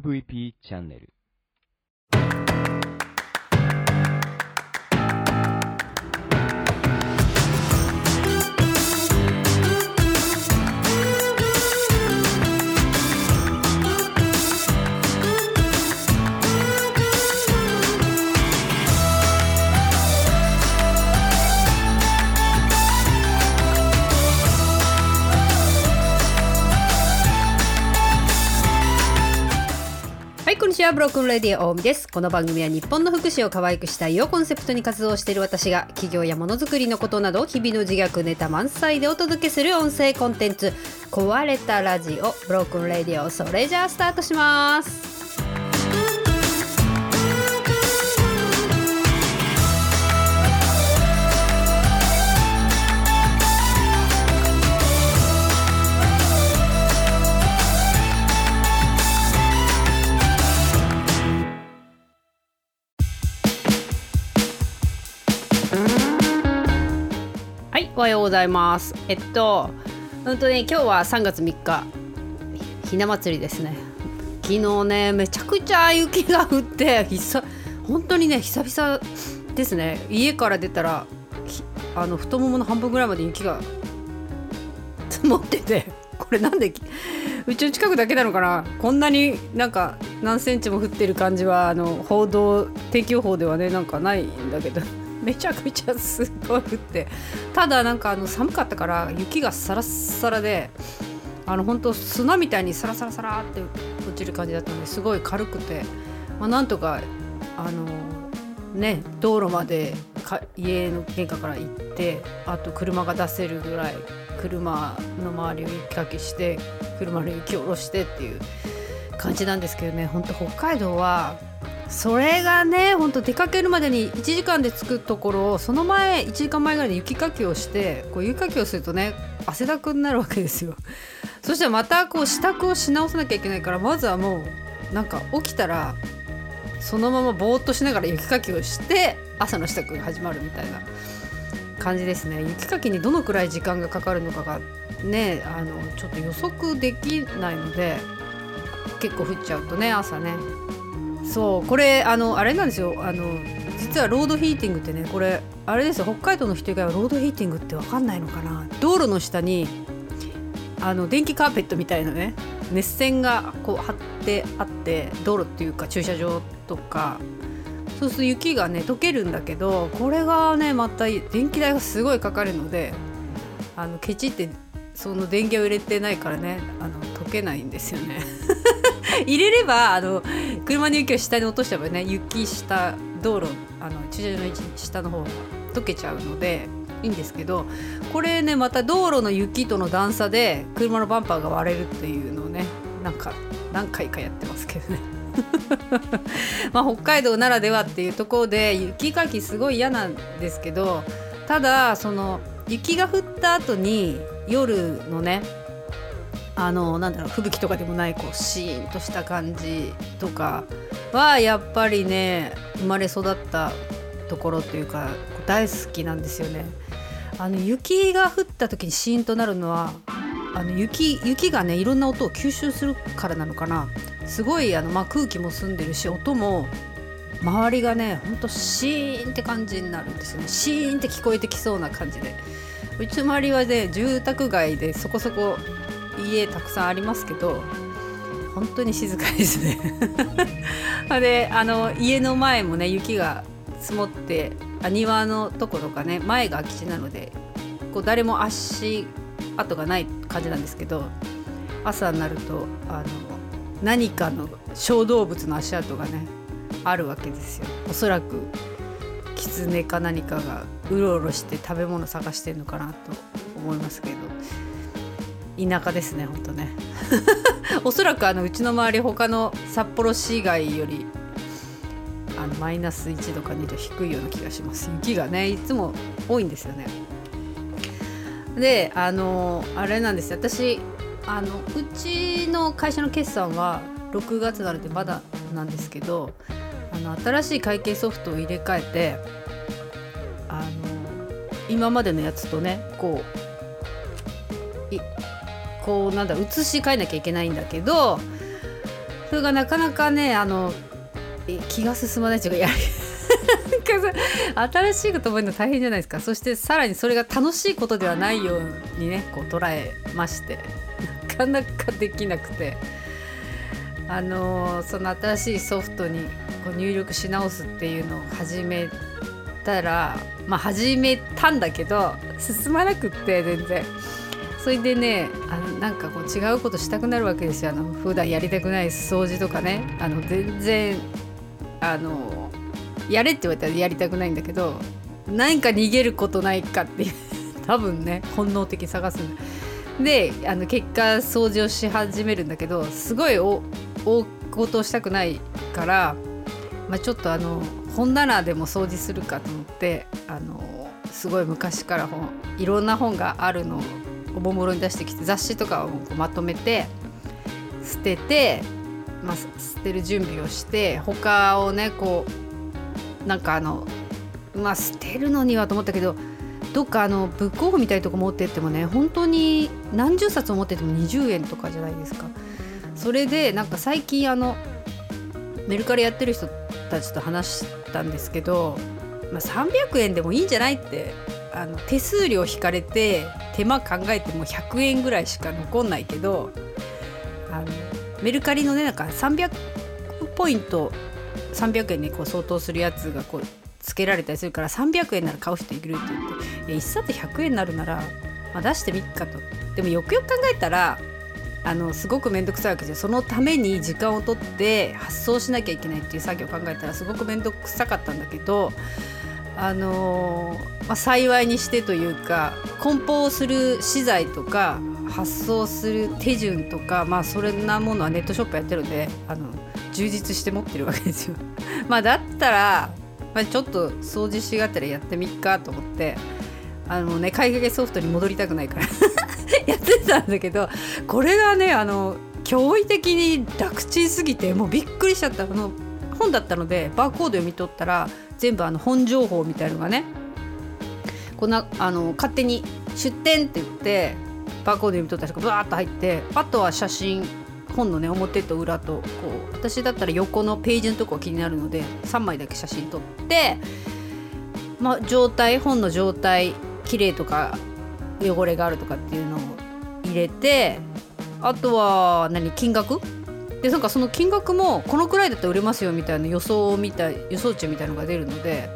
MVP チャンネル。にちは。 Broken Radio 大海です。この番組は日本の福祉を可愛くしたいをコンセプトに活動している私が企業やものづくりのことなど日々の自虐ネタ満載でお届けする音声コンテンツ壊れたラジオ Broken Radio それじゃあスタートします。おはようございます。えっと、本当に今日は3月3日、ひな祭りですね。昨日ね、めちゃくちゃ雪が降って、ひさ本当にね、久々ですね。家から出たら、あの太ももの半分ぐらいまで雪が積もってて、これなんでうちの近くだけなのかなこんなになんか何センチも降ってる感じはあの報道天気予報ではねなんかないんだけどめちゃくちゃすごい降って。ただなんかあの寒かったから雪がサラサラであの本当砂みたいにサラサラサラって落ちる感じだったのですごい軽くて、まあ、なんとかあのね道路までか家の玄関から行ってあと車が出せるぐらい車の周りを雪かきして車の雪を下ろしてっていう感じなんですけどね。本当北海道はそれがね本当出かけるまでに1時間で着くところをその前1時間前ぐらいで雪かきをしてこう雪かきをするとね汗だくになるわけですよ。そしたらまたこう支度をし直さなきゃいけないからまずはもうなんか起きたらそのままぼーっとしながら雪かきをして朝の支度が始まるみたいな感じですね。雪かきにどのくらい時間がかかるのかがねあのちょっと予測できないので結構降っちゃうとね朝ね。そうこれあのあれなんですよ。あの実はロードヒーティングってねこれあれですよ。北海道の人以外はロードヒーティングって分かんないのかな。道路の下にあの電気カーペットみたいなね熱線がこう張ってあって道路っていうか駐車場とか。そうすると雪がね溶けるんだけどこれがねまた電気代がすごいかかるのであのケチってその電源を入れてないからねあの溶けないんですよね。入れればあの車の雪を下に落としてばね雪下道路あの駐車場の位置下の方が溶けちゃうのでいいんですけどこれねまた道路の雪との段差で車のバンパーが割れるっていうのをねなんか何回かやってますけどね。まあ北海道ならではっていうところで雪かきすごい嫌なんですけどただその雪が降った後に夜のねあのなんだろう吹雪とかでもないこうシーンとした感じとかはやっぱりね生まれ育ったところっていうか大好きなんですよね。あの雪が降った時にシーンとなるのはあの雪雪がねいろんな音を吸収するからなのかな。すごいあの、まあ、空気も澄んでるし音も周りがねほんとシーンって感じになるんですよね。シーンって聞こえてきそうな感じで。うち周りはね住宅街でそこそこ家たくさんありますけど本当に静かですね。であの家の前もね雪が積もってあ庭のとことかね前が空き地なのでこう誰も足跡がない感じなんですけど朝になるとあの何かの小動物の足跡がねあるわけですよ。おそらくキツネか何かがうろうろして食べ物探してるのかなと思いますけど。田舎ですねほんとね。おそらくあのうちの周り他の札幌市街よりあのマイナス1度か2度低いような気がします。雪がねいつも多いんですよね。であのあれなんです私あのうちの会社の決算は6月なのでまだなんですけどあの新しい会計ソフトを入れ替えてあの今までのやつとねこうこうなんだ移し替えなきゃいけないんだけどそれがなかなかねあの気が進まないっていうかやり 新しいこと覚えるの大変じゃないですかそしてさらにそれが楽しいことではないようにねこう捉えましてなかなかできなくてあのその新しいソフトにこう入力し直すっていうのを始めたらまあ始めたんだけど進まなくって全然。それでねあのなんかこう違うことしたくなるわけですよ。あの普段やりたくない掃除とかね。あの全然あのやれって言われたらやりたくないんだけど何か逃げることないかっていう 多分ね本能的に探すんだ。であの結果掃除をし始めるんだけどすごい大事をしたくないから、まあ、ちょっとあの本棚でも掃除するかと思ってあのすごい昔から本いろんな本があるのをおもむろに出してきて雑誌とかをまとめて捨てて、まあ、捨てる準備をして他をねこうなんかあのまあ捨てるのにはと思ったけどどっかあのブックオフみたいなとこ持ってってもね本当に何十冊を持ってても20円とかじゃないですか。それでなんか最近あのメルカリやってる人たちと話したんですけど、まあ、300円でもいいんじゃないってあの手数料引かれて手間考えても100円ぐらいしか残んないけどあのメルカリのねなんか300ポイント300円にこう相当するやつがこうつけられたりするから300円なら買う人いるって言っていや1冊100円になるなら、まあ、出してみっかと。でもよくよく考えたらあのすごく面倒くさいわけですよ。そのために時間を取って発送しなきゃいけないっていう作業を考えたらすごく面倒くさかったんだけどあのー、まあ、幸いにしてというか梱包する資材とか発送する手順とかまあそれなものはネットショップやってるんであの充実して持ってるわけですよ。まだったら、まあ、ちょっと掃除しがったらやってみっかと思ってあのね海外ソフトに戻りたくないから やってたんだけどこれがねあの驚異的に楽ちんすぎてもうびっくりしちゃったあの本だったのでバーコード読み取ったら全部あの本情報みたいのがねこんなあの勝手に出店って言ってバーコード読み取った人がバーッと入ってあとは写真本のね表と裏とこう私だったら横のページのとこが気になるので3枚だけ写真撮って、まあ、状態本の状態綺麗とか汚れがあるとかっていうのを入れてあとは何金額でなんかその金額もこのくらいだったら売れますよみたいな予想みた予想値みたいのが出るので、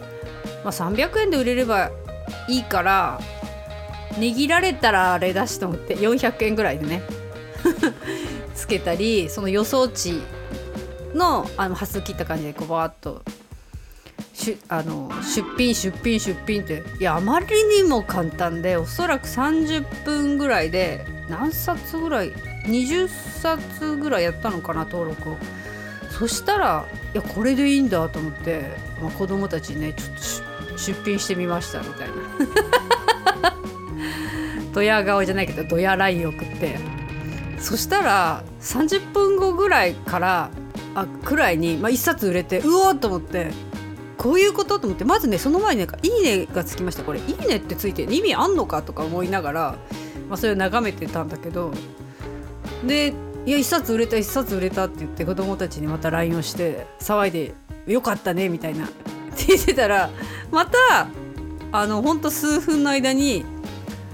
まあ、300円で売れればいいから値切られたらあれだしと思って400円ぐらいでね つけたりその予想値のあの端数切った感じでこうバーッとしあの出品出品出品っていやあまりにも簡単でおそらく30分ぐらいで何冊ぐらい20冊ぐらいやったのかな登録を。そしたらいやこれでいいんだと思って、まあ、子供たちにねちょっと出品してみましたみたいな。ドヤ顔じゃないけどドヤライン送って。そしたら30分後ぐらいからあくらいに、まあ、1冊売れてうおーと思ってこういうことと思ってまずねその前になんか「いいね」がつきました。これ「いいね」ってついて意味あんのかとか思いながら、まあ、それを眺めてたんだけどでいや1冊売れた1冊売れたって言って子供たちにまた LINE をして騒いで「よかったね」みたいな。って言ってたらまたあのほんと数分の間に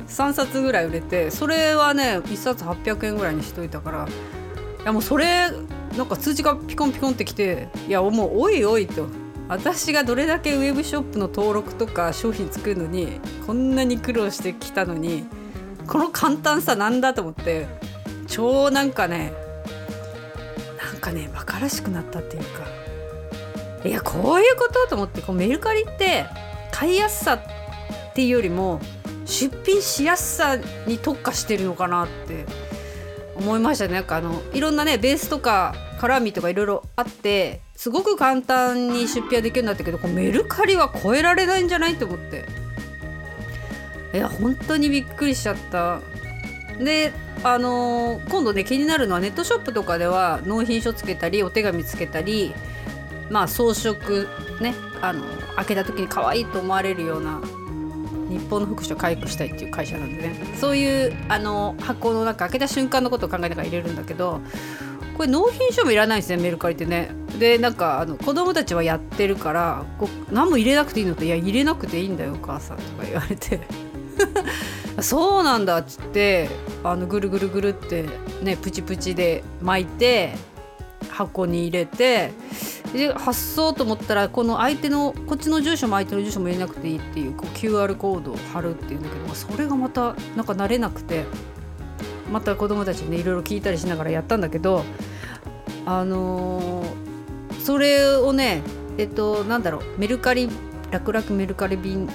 3冊ぐらい売れてそれはね1冊800円ぐらいにしといたからいやもうそれなんか通知がピコンピコンってきていやもうおいおいと。私がどれだけウェブショップの登録とか商品作るのにこんなに苦労してきたのにこの簡単さなんだと思って超なんかねなんかね馬鹿らしくなったっていうか。いやこういうことと思ってこうメルカリって買いやすさっていうよりも出品しやすさに特化してるのかなって思いましたね。なんかあのいろんなねベースとか絡みとかいろいろあってすごく簡単に出費はできるようになったけどこうメルカリは超えられないんじゃないと思って。いや本当にびっくりしちゃった。であのー、今度ね気になるのはネットショップとかでは納品書つけたりお手紙つけたりまあ装飾ねあの開けた時に可愛いと思われるような日本の福祉を回復したいっていう会社なんでね。そういうあの箱の中開けた瞬間のことを考えながら入れるんだけどこれ納品書もいらないですねメルカリってね。でなんかあの子供たちはやってるからこう何も入れなくていいのって「いや入れなくていいんだよお母さん」とか言われて。そうなんだっつってあのぐるぐるぐるってねプチプチで巻いて箱に入れてで発送と思ったらこの相手のこっちの住所も相手の住所も入れなくていいっていうこう QR コードを貼るっていうんだけどそれがまたなんか慣れなくてまた子供たちにねいろいろ聞いたりしながらやったんだけどあのー、それをねえっとなんだろうメルカリ楽々メルカリ便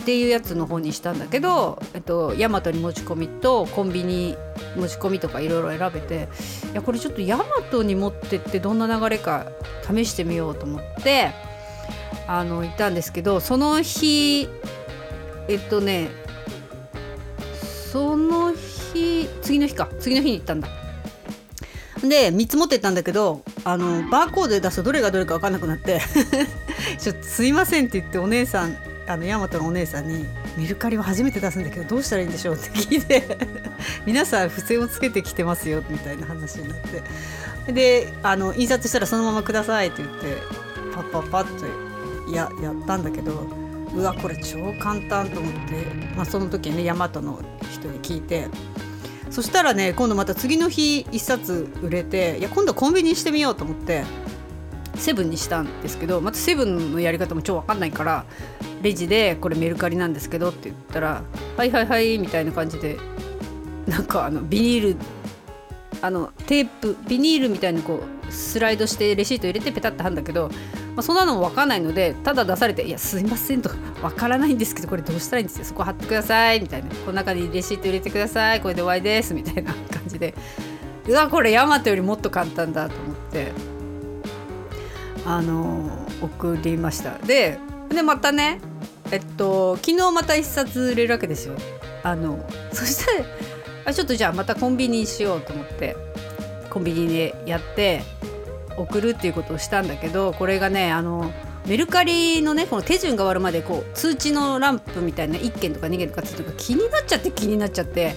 っていうやつの方にしたんだけど、えっと、ヤマトに持ち込みとコンビニ持ち込みとかいろいろ選べていやこれちょっとヤマトに持ってってどんな流れか試してみようと思ってあの行ったんですけどその日えっとねその日次の日か次の日に行ったんだ。で3つ持ってったんだけどあのバーコードで出すとどれがどれか分かんなくなって ちょっとすいませんって言ってお姉さんあの大和のお姉さんに「メルカリは初めて出すんだけどどうしたらいいんでしょう?」って聞いて 皆さん付箋をつけてきてますよみたいな話になってであの印刷したらそのままくださいって言ってパッパッパッとややったんだけどうわこれ超簡単と思って、まあ、その時ね大和の人に聞いてそしたらね今度また次の日1冊売れていや今度コンビニにしてみようと思ってセブンにしたんですけどまたセブンのやり方も超分かんないからレジでこれメルカリなんですけどって言ったら「はいはいはい」みたいな感じでなんかあのビニールあのテープビニールみたいにこうスライドしてレシート入れてペタッと貼るんだけど、まあ、そんなのも分かんないのでただ出されて「いやすいません」とか「分からないんですけどこれどうしたらいいんですよ。そこ貼ってください」みたいな「この中にレシート入れてください。これで終わりです」みたいな感じで。うわこれヤマトよりもっと簡単だと思ってあの送りました。ででまたねえっと昨日また1冊売れるわけですよ。あの そしたらあちょっとじゃあまたコンビニにしようと思ってコンビニでやって送るっていうことをしたんだけどこれがねあのメルカリのねこの手順が終わるまでこう通知のランプみたいな1件とか2件とかついてる気になっちゃって気になっちゃって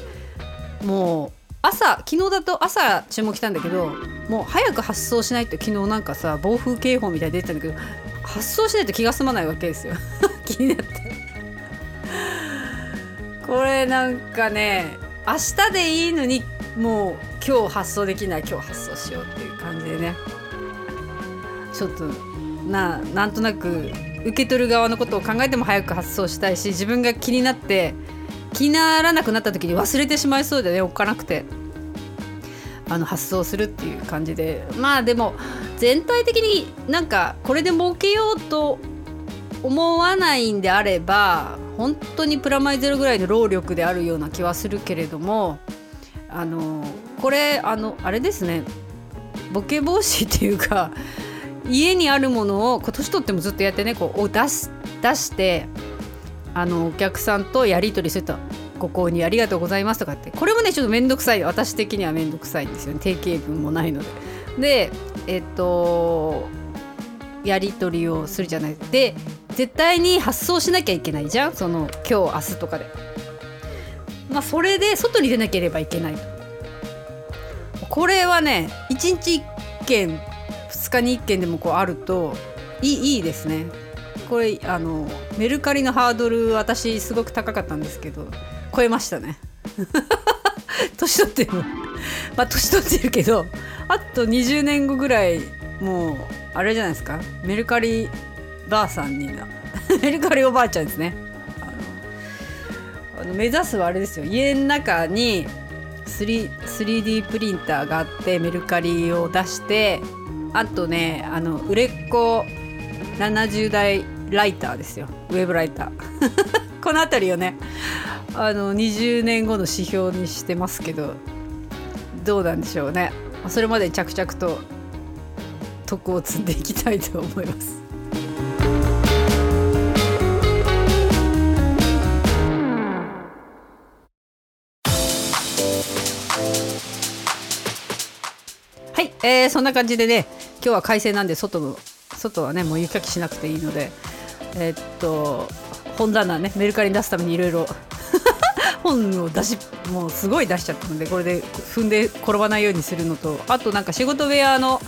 もう朝昨日だと朝注文来たんだけどもう早く発送しないと昨日なんかさ暴風警報みたいに出てたんだけど発送しないと気が済まないわけですよ。気になって。これなんかね明日でいいのにもう今日発送できない今日発送しようっていう感じでね。ちょっとななんとなく受け取る側のことを考えても早く発送したいし自分が気になって気にならなくなった時に忘れてしまいそうでね置かなくて。あの発送するっていう感じで。まあでも全体的になんかこれで儲けようと思わないんであれば本当にプラマイゼロぐらいの労力であるような気はするけれどもあのこれあのあれですね。ボケ防止っていうか家にあるものを年とってもずっとやってねこう出す出してあのお客さんとやり取りすると。ご購入ありがとうございますとかってこれもねちょっと面倒くさい私的には面倒くさいんですよね定型文もないので。でえっとやり取りをするじゃないで絶対に発送しなきゃいけないじゃんその今日明日とかで。まあそれで外に出なければいけないと。これはね1日1件2日に1件でもこうあるといいいいですね。これあのメルカリのハードル私すごく高かったんですけど超えましたね。年取ってる まあ年取ってるけどあと20年後ぐらいもうあれじゃないですか。メルカリばあさんにな。メルカリおばあちゃんですね。あの目指すはあれですよ。家の中に 3D プリンターがあってメルカリを出してあとねあの売れっ子70代ライターですよ。ウェブライター。この辺りをねあの20年後の指標にしてますけどどうなんでしょうね。それまで着々と徳を積んでいきたいと思います。はい、えー、そんな感じでね今日は快晴なんで外の外はねもう雪かきしなくていいのでえー、っと本棚ねメルカリに出すためにいろいろ本を出しもうすごい出しちゃったのでこれで踏んで転ばないようにするのとあとなんか仕事部屋の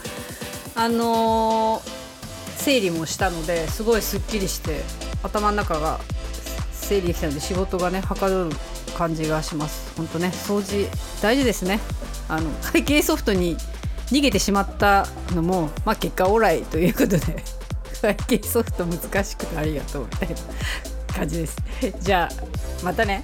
あのー整理もしたのですごいすっきりして頭の中が整理できたので仕事がねはかどる感じがします。本当ね掃除大事ですね。あの会計ソフトに逃げてしまったのもまあ結果オーライということで会計ソフト難しくてありがとうみたいな感じです。じゃあまたね。